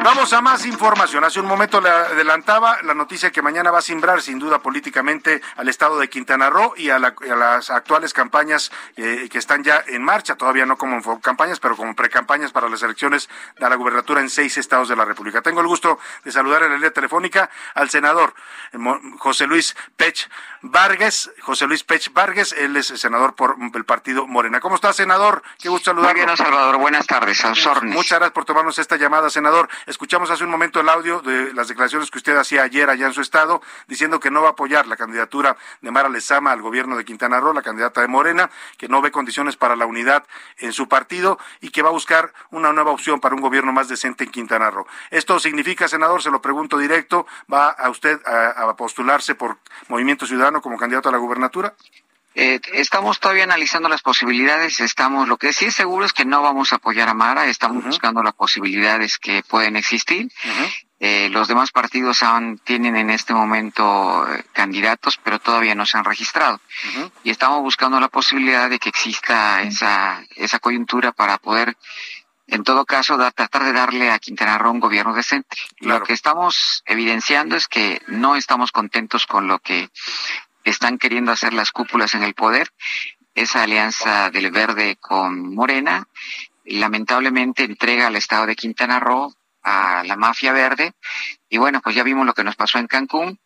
Vamos a más información. Hace un momento le adelantaba la noticia que mañana va a simbrar sin duda políticamente al estado de Quintana Roo y a, las actuales campañas eh, que están ya en marcha, todavía no como campañas, pero como precampañas para las elecciones de la gubernatura en seis estados de la República. Tengo el gusto de saludar en la línea telefónica al senador eh, José Luis Pech Vargas. José Luis Pech Vargas, él es senador por el partido Morena. ¿Cómo está, senador? Qué gusto saludarlo. Muy bien, Salvador. Buenas tardes. Muchas gracias por tomarnos esta llamada, senador. Escuchamos hace un momento el audio de las declaraciones que usted hacía ayer allá en su estado, diciendo que no va a apoyar la candidatura de Mara Lezama al gobierno de Quintana Roo, la candidata de Morena, que no ve condiciones para la unidad en su partido y que va a buscar una nueva opción para un gobierno más decente en Quintana Roo. Esto significa, senador, se lo pregunto directo, ¿va a usted a, postularse por Movimiento Ciudadano como candidato a la gubernatura? Eh, estamos todavía analizando las posibilidades, estamos, lo que sí es seguro es que no vamos a apoyar a Mara, estamos buscando las posibilidades que pueden existir. Eh, los demás partidos aún tienen en este momento eh, candidatos, pero todavía no se han registrado. Y estamos buscando la posibilidad de que exista esa, esa coyuntura para poder, en todo caso, tratar de darle a Quintana Roo un gobierno decente. Lo que estamos evidenciando es que no estamos contentos con lo que están queriendo hacer las cúpulas en el poder. Esa alianza del verde con Morena lamentablemente entrega al estado de Quintana Roo a la mafia verde y bueno, pues ya vimos lo que nos pasó en Cancún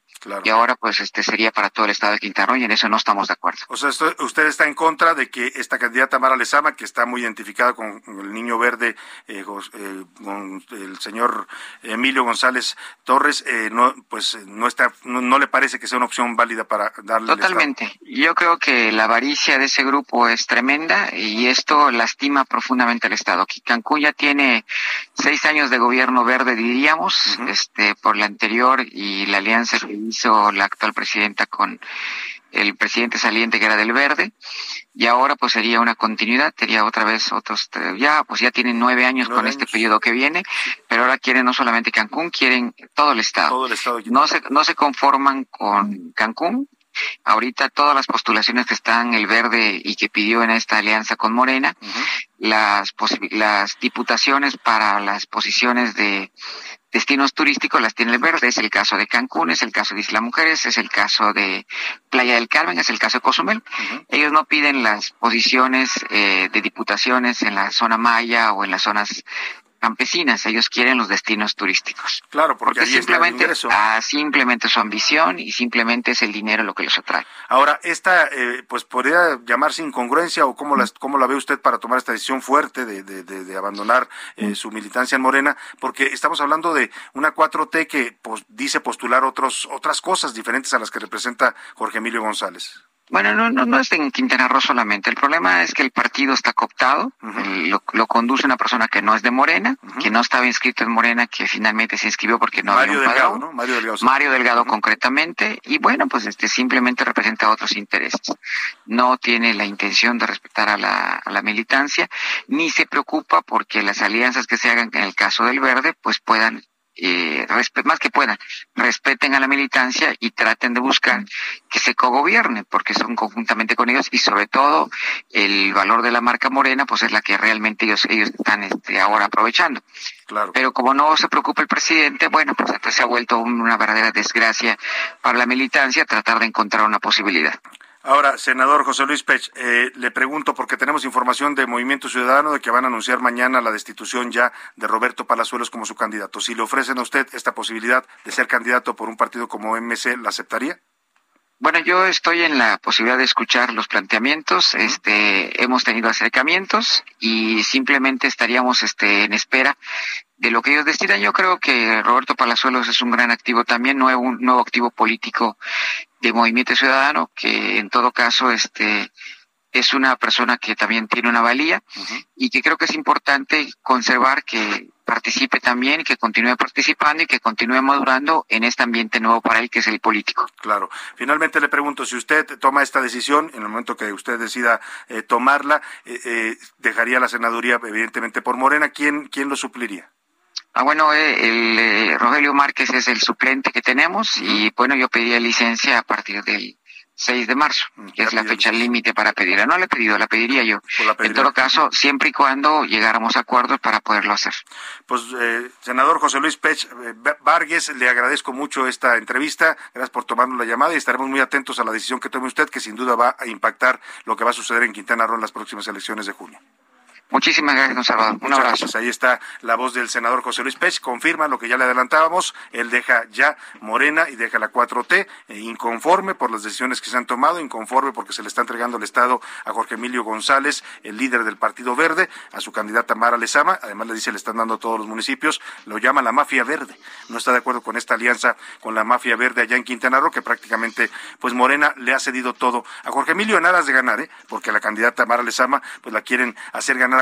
y ahora pues este sería para todo el estado de Quintana Roo y en eso no estamos de acuerdo. O sea, usted está en contra de que esta candidata Mara Lezama, que está muy identificada con el niño verde, eh, eh, con el señor Emilio González Torres, eh, no pues no está no, le parece que sea una opción válida para darle Totalmente. Yo creo que la avaricia de ese grupo es tremenda y esto lastima profundamente al estado. Cancún ya tiene seis años de gobierno verde, diríamos, este por la anterior y la alianza que hizo la actual presidenta con el presidente saliente que era del Verde y ahora pues sería una continuidad, sería otra vez otros, ya pues ya tienen nueve años con este periodo que viene, pero ahora quieren no solamente Cancún, quieren todo el estado. Todo el estado no se, no se conforman con Cancún, Ahorita todas las postulaciones que están el verde y que pidió en esta alianza con Morena, las, las diputaciones para las posiciones de destinos turísticos las tiene el verde. Es el caso de Cancún, es el caso de Isla Mujeres, es el caso de Playa del Carmen, es el caso de Cozumel. Ellos no piden las posiciones eh, de diputaciones en la zona maya o en las zonas campesinas, ellos quieren los destinos turísticos. Claro, porque, simplemente, ah, simplemente su ambición y simplemente es el dinero lo que los atrae. Ahora, esta, eh, pues podría llamarse incongruencia o cómo, las, cómo la ve usted para tomar esta decisión fuerte de, de, de, abandonar eh, su militancia en Morena, porque estamos hablando de una 4T que pues, dice postular otros, otras cosas diferentes a las que representa Jorge Emilio González. Bueno, no, no, no es en Quintana Roo solamente. El problema es que el partido está cooptado, lo, conduce una persona que no es de Morena, que no estaba inscrito en Morena, que finalmente se inscribió porque no Mario había Delgado, ¿no? Mario Delgado. Mario Delgado concretamente, y bueno, pues este simplemente representa otros intereses. No tiene la intención de respetar a la, a la militancia, ni se preocupa porque las alianzas que se hagan en el caso del Verde, pues puedan eh, más que puedan, respeten a la militancia y traten de buscar que se cogobierne, porque son conjuntamente con ellos y sobre todo el valor de la marca Morena, pues es la que realmente ellos, ellos están este, ahora aprovechando. Claro. Pero como no se preocupa el presidente, bueno, pues entonces se ha vuelto una verdadera desgracia para la militancia tratar de encontrar una posibilidad. Ahora, senador José Luis Pech, eh, le pregunto porque tenemos información de Movimiento Ciudadano de que van a anunciar mañana la destitución ya de Roberto Palazuelos como su candidato. Si le ofrecen a usted esta posibilidad de ser candidato por un partido como MC, ¿la aceptaría? Bueno, yo estoy en la posibilidad de escuchar los planteamientos. Este, hemos tenido acercamientos y simplemente estaríamos, este, en espera de lo que ellos decidan. Yo creo que Roberto Palazuelos es un gran activo también, nuevo, un nuevo activo político de Movimiento Ciudadano, que en todo caso, este, es una persona que también tiene una valía y que creo que es importante conservar que participe también que continúe participando y que continúe madurando en este ambiente nuevo para él que es el político. Claro. Finalmente le pregunto, si usted toma esta decisión, en el momento que usted decida eh, tomarla, eh, eh, dejaría la senaduría evidentemente por Morena, ¿quién, quién lo supliría? Ah, bueno, el, Rogelio Márquez es el suplente que tenemos y bueno, yo pediría licencia a partir del 6 de marzo, que es la fecha límite para pedirla. No la he pedido, la pediría yo. En todo caso, siempre y cuando llegáramos a acuerdos para poderlo hacer. Pues, eh, senador José Luis Pech eh, Vargas, le agradezco mucho esta entrevista. Gracias por tomarnos la llamada y estaremos muy atentos a la decisión que tome usted, que sin duda va a impactar lo que va a suceder en Quintana Roo en las próximas elecciones de junio. Muchísimas gracias, don Salvador. Un abrazo. Ahí está la voz del senador José Luis Pech, confirma lo que ya le adelantábamos, él deja ya Morena y deja la 4T, eh, inconforme por las decisiones que se han tomado, inconforme porque se le está entregando el Estado a Jorge Emilio González, el líder del Partido Verde, a su candidata Mara Lezama, además le dice le están dando a todos los municipios, lo llama la mafia verde, no está de acuerdo con esta alianza con la mafia verde allá en Quintana Roo, que prácticamente pues Morena le ha cedido todo a Jorge Emilio en aras de ganar, ¿eh? porque la candidata Mara Lezama pues la quieren hacer ganar